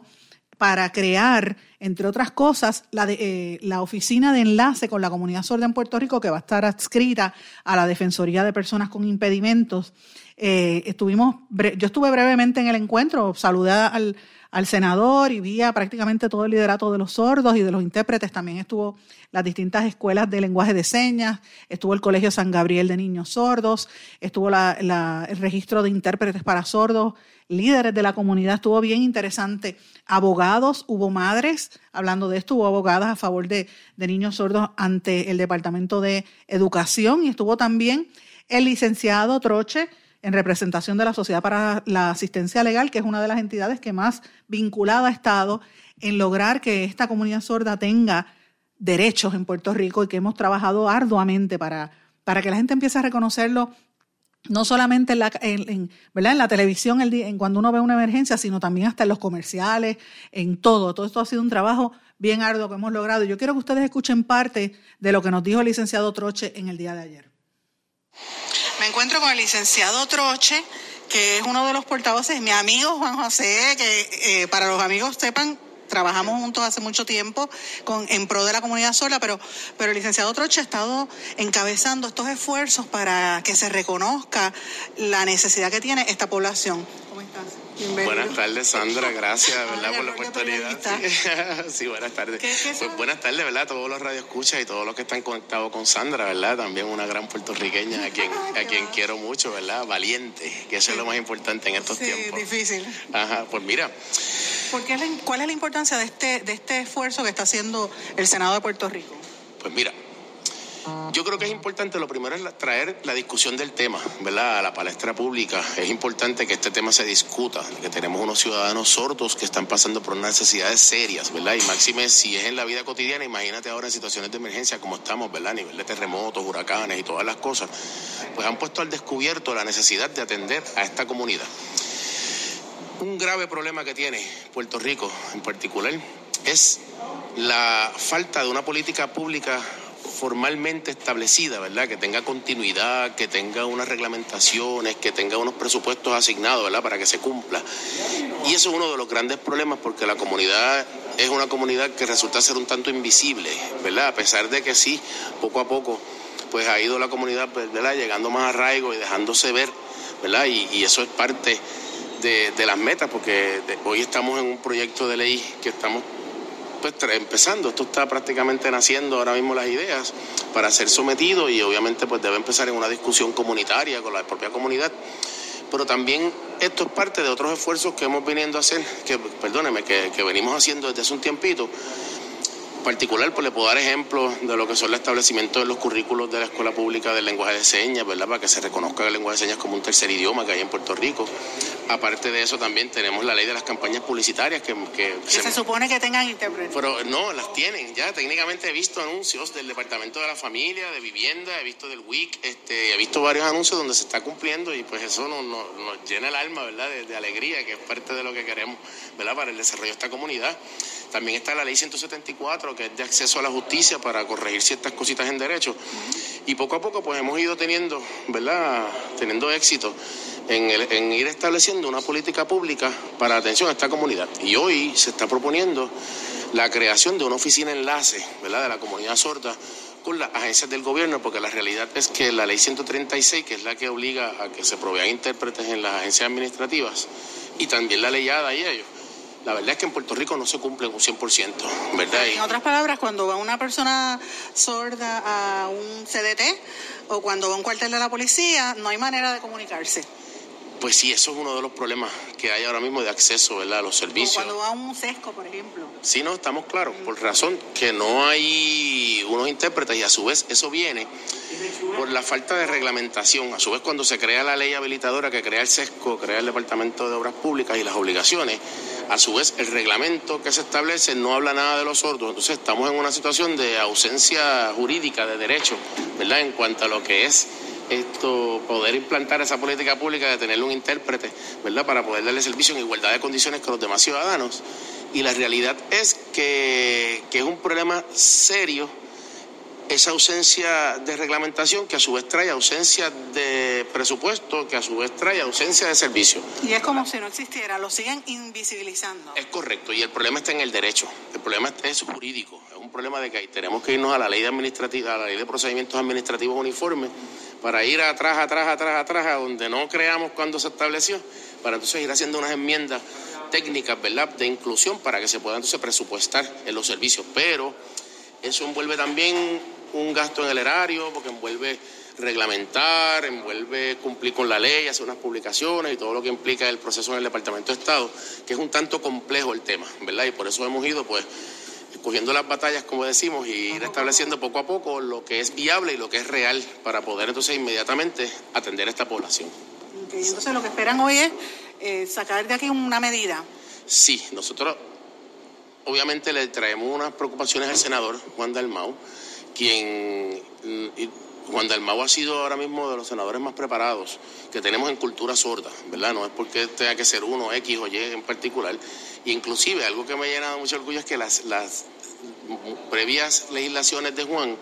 [SPEAKER 1] para crear, entre otras cosas, la, eh, la oficina de enlace con la comunidad sorda en Puerto Rico, que va a estar adscrita a la Defensoría de Personas con Impedimentos. Eh, estuvimos, yo estuve brevemente en el encuentro, saludé al, al senador y vi a prácticamente todo el liderato de los sordos y de los intérpretes. También estuvo las distintas escuelas de lenguaje de señas, estuvo el Colegio San Gabriel de Niños Sordos, estuvo el registro de intérpretes para sordos, líderes de la comunidad, estuvo bien interesante. Abogados, hubo madres hablando de esto, hubo abogadas a favor de, de niños sordos ante el Departamento de Educación y estuvo también el licenciado Troche, en representación de la Sociedad para la Asistencia Legal, que es una de las entidades que más vinculada ha estado en lograr que esta comunidad sorda tenga derechos en Puerto Rico y que hemos trabajado arduamente para, para que la gente empiece a reconocerlo no solamente en la, en, ¿verdad? en la televisión el en cuando uno ve una emergencia, sino también hasta en los comerciales, en todo. Todo esto ha sido un trabajo bien arduo que hemos logrado. Yo quiero que ustedes escuchen parte de lo que nos dijo el licenciado Troche en el día de ayer.
[SPEAKER 5] Me encuentro con el licenciado Troche, que es uno de los portavoces, mi amigo Juan José, que eh, para los amigos sepan, trabajamos juntos hace mucho tiempo con, en pro de la comunidad sola, pero, pero el licenciado Troche ha estado encabezando estos esfuerzos para que se reconozca la necesidad que tiene esta población. ¿Cómo estás?
[SPEAKER 6] Buenas tardes, Sandra. Gracias, ¿verdad? por la oportunidad. Sí. buenas tardes. pues buenas tardes, ¿verdad? Todos los radioescuchas y todos los que están conectados con Sandra, ¿verdad? También una gran puertorriqueña a quien, a quien quiero mucho, ¿verdad? Valiente, que eso es lo más importante en estos
[SPEAKER 5] sí,
[SPEAKER 6] tiempos.
[SPEAKER 5] difícil.
[SPEAKER 6] Ajá, pues mira.
[SPEAKER 5] ¿Cuál es la importancia de este, de este esfuerzo que está haciendo el Senado de Puerto Rico?
[SPEAKER 6] Pues mira, yo creo que es importante, lo primero es traer la discusión del tema, ¿verdad? A la palestra pública. Es importante que este tema se discuta, que tenemos unos ciudadanos sordos que están pasando por unas necesidades serias, ¿verdad? Y máxime, si es en la vida cotidiana, imagínate ahora en situaciones de emergencia como estamos, ¿verdad? A nivel de terremotos, huracanes y todas las cosas, pues han puesto al descubierto la necesidad de atender a esta comunidad. Un grave problema que tiene Puerto Rico en particular es la falta de una política pública formalmente establecida, ¿verdad? Que tenga continuidad, que tenga unas reglamentaciones, que tenga unos presupuestos asignados, ¿verdad? Para que se cumpla. Y eso es uno de los grandes problemas porque la comunidad es una comunidad que resulta ser un tanto invisible, ¿verdad? A pesar de que sí, poco a poco, pues ha ido la comunidad, ¿verdad? Llegando más arraigo y dejándose ver, ¿verdad? Y, eso es parte de, las metas, porque hoy estamos en un proyecto de ley que estamos pues, empezando. Esto está prácticamente naciendo ahora mismo las ideas para ser sometido y obviamente pues debe empezar en una discusión comunitaria con la propia comunidad. Pero también esto es parte de otros esfuerzos que hemos venido a hacer, que perdóneme, que, que venimos haciendo desde hace un tiempito particular, pues le puedo dar ejemplos de lo que son el establecimiento de los currículos de la Escuela Pública del Lenguaje de Señas, ¿verdad? Para que se reconozca el lenguaje de señas como un tercer idioma que hay en Puerto Rico. Aparte de eso, también tenemos la ley de las campañas publicitarias que...
[SPEAKER 5] Que, se, supone que tengan intérpretes.
[SPEAKER 6] Pero no, las tienen. Ya técnicamente he visto anuncios del Departamento de la Familia, de Vivienda, he visto del WIC, este, he visto varios anuncios donde se está cumpliendo y pues eso nos, nos, llena el alma, ¿verdad? De, de alegría, que es parte de lo que queremos, ¿verdad? Para el desarrollo de esta comunidad. También está la ley 174, que es de acceso a la justicia para corregir ciertas cositas en derecho. Y poco a poco pues hemos ido teniendo, ¿verdad? Teniendo éxito. en, ir estableciendo una política pública para atención a esta comunidad. Y hoy se está proponiendo la creación de una oficina enlace ¿verdad? de la comunidad sorda con las agencias del gobierno, porque la realidad es que la ley 136, que es la que obliga a que se provean intérpretes en las agencias administrativas, y también la ley ADA y ellos, la verdad es que en Puerto Rico no se cumple un 100%, ¿verdad?
[SPEAKER 5] En otras palabras, cuando va una persona sorda a un CDT o cuando va a un cuartel de la policía, no hay manera de comunicarse.
[SPEAKER 6] Pues sí, eso es uno de los problemas que hay ahora mismo de acceso ¿verdad? a los servicios.
[SPEAKER 5] cuando va a un sesco, por ejemplo.
[SPEAKER 6] Sí, no, estamos claros, por razón que no hay unos intérpretes y a su vez eso viene por la falta de reglamentación. A su vez, cuando se crea la ley habilitadora que crea el sesco, crea el Departamento de Obras Públicas y las obligaciones, a su vez el reglamento que se establece no habla nada de los sordos. Entonces estamos en una situación de ausencia jurídica de derecho, ¿verdad? En cuanto a lo que es esto, poder implantar esa política pública de tener un intérprete, ¿verdad? Para poder darle servicio en igualdad de condiciones con los demás ciudadanos. Y la realidad es que, que es un problema serio esa ausencia de reglamentación que a su vez trae ausencia de presupuesto, que a su vez trae ausencia de servicio.
[SPEAKER 5] Y es como si no existiera, lo siguen invisibilizando.
[SPEAKER 6] Es correcto, y el problema está en el derecho, el problema es jurídico, es un problema de que tenemos que irnos a la ley de administrativa, a la ley de procedimientos administrativos uniformes para ir atrás, atrás, atrás, atrás, a donde no creamos cuando se estableció, para entonces ir haciendo unas enmiendas técnicas, ¿verdad?, de inclusión para que se pueda entonces presupuestar en los servicios. Pero eso envuelve también un gasto en el erario, porque envuelve reglamentar, envuelve cumplir con la ley, hacer unas publicaciones y todo lo que implica el proceso en el Departamento de Estado, que es un tanto complejo el tema, ¿verdad? Y por eso hemos ido, pues, cogiendo las batallas, como decimos, y ir estableciendo poco a poco lo que es viable y lo que es real para poder entonces inmediatamente atender a esta población.
[SPEAKER 5] entonces lo que esperan hoy es eh, sacar de aquí una medida.
[SPEAKER 6] Sí, nosotros obviamente le traemos unas preocupaciones al senador Juan Dalmau, quien Juan Dalmau ha sido ahora mismo de los senadores más preparados que tenemos en cultura sorda, ¿verdad? No es porque tenga que ser uno, X o Y en particular. Inclusive, algo que me ha llenado mucho orgullo es que las, las previas legislaciones de Juan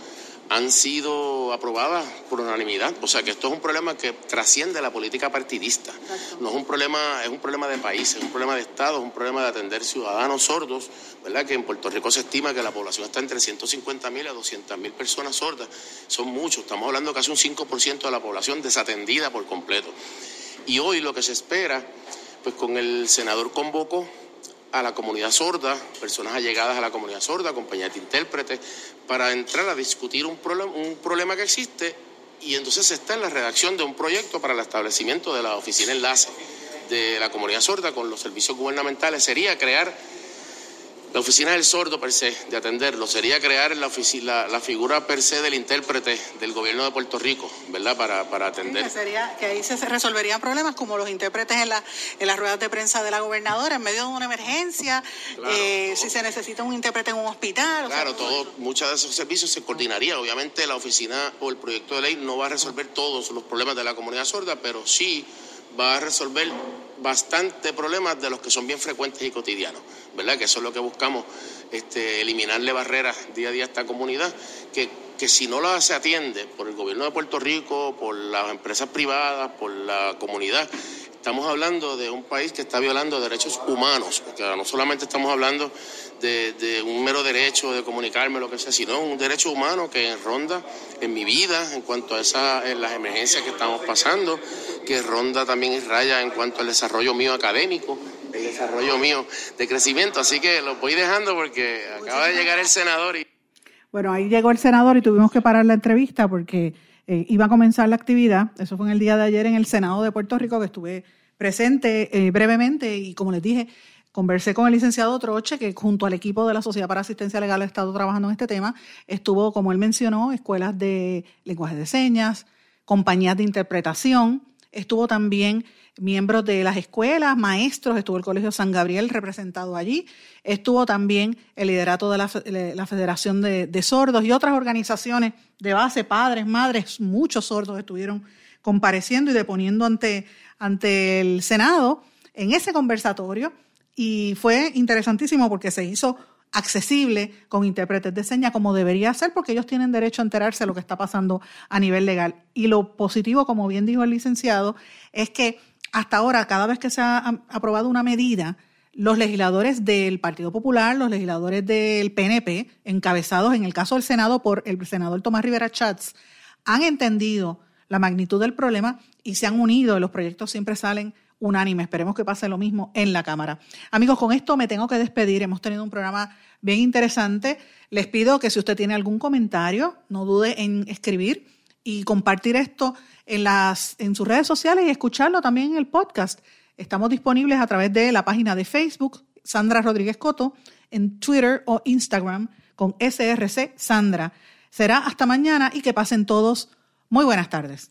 [SPEAKER 6] han sido aprobadas por unanimidad. O sea que esto es un problema que trasciende la política partidista. No es un problema, es un problema de país, es un problema de Estado, es un problema de atender ciudadanos sordos, ¿verdad? Que en Puerto Rico se estima que la población está entre 150 mil a 200 mil personas sordas. Son muchos, estamos hablando casi un 5% de la población desatendida por completo. Y hoy lo que se espera, pues con el senador convocó a la comunidad sorda, personas allegadas a la comunidad sorda, compañías de intérpretes, para entrar a discutir un, problema, un problema que existe y entonces está en la redacción de un proyecto para el establecimiento de la oficina enlace de la comunidad sorda con los servicios gubernamentales. Sería crear la oficina del sordo per se, de atenderlo, sería crear la, oficina, la, figura per se del intérprete del gobierno de Puerto Rico, ¿verdad? Para, para atender.
[SPEAKER 5] que, sería, que ahí se resolverían problemas como los intérpretes en, la, en las ruedas de prensa de la gobernadora, en medio de una emergencia, eh, si se necesita un intérprete en un hospital.
[SPEAKER 6] Claro, todo, muchos de esos servicios se coordinaría. Obviamente la oficina o el proyecto de ley no va a resolver todos los problemas de la comunidad sorda, pero sí va a resolver bastante problemas de los que son bien frecuentes y cotidianos, ¿verdad? Que eso es lo que buscamos, este, eliminarle barreras día a día a esta comunidad, que, que si no la se atiende por el gobierno de Puerto Rico, por las empresas privadas, por la comunidad, estamos hablando de un país que está violando derechos humanos, porque no solamente estamos hablando de, un mero derecho de comunicarme, lo que sea, sino un derecho humano que ronda en mi vida en cuanto a esas, en las emergencias que estamos pasando, que ronda también y raya en cuanto al desarrollo mío académico, el desarrollo mío de crecimiento. Así que lo voy dejando porque acaba de llegar el senador. Y...
[SPEAKER 1] Bueno, ahí llegó el senador y tuvimos que parar la entrevista porque eh, iba a comenzar la actividad. Eso fue en el día de ayer en el Senado de Puerto Rico que estuve presente eh, brevemente y como les dije, Conversé con el licenciado Troche, que junto al equipo de la Sociedad para Asistencia Legal ha estado trabajando en este tema. Estuvo, como él mencionó, escuelas de lenguaje de señas, compañías de interpretación. Estuvo también miembros de las escuelas, maestros, estuvo el Colegio San Gabriel representado allí. Estuvo también el liderato de la, Federación de, de Sordos y otras organizaciones de base, padres, madres, muchos sordos estuvieron compareciendo y deponiendo ante, ante el Senado en ese conversatorio y fue interesantísimo porque se hizo accesible con intérpretes de señas como debería ser porque ellos tienen derecho a enterarse de lo que está pasando a nivel legal. Y lo positivo, como bien dijo el licenciado, es que hasta ahora, cada vez que se ha aprobado una medida, los legisladores del Partido Popular, los legisladores del PNP, encabezados en el caso del Senado por el senador Tomás Rivera Chats, han entendido la magnitud del problema y se han unido. Los proyectos siempre salen unánime. Esperemos que pase lo mismo en la Cámara. Amigos, con esto me tengo que despedir. Hemos tenido un programa bien interesante. Les pido que si usted tiene algún comentario, no dude en escribir y compartir esto en, las, en sus redes sociales y escucharlo también en el podcast. Estamos disponibles a través de la página de Facebook, Sandra Rodríguez Coto, en Twitter o Instagram con SRC Sandra. Será hasta mañana y que pasen todos muy buenas tardes.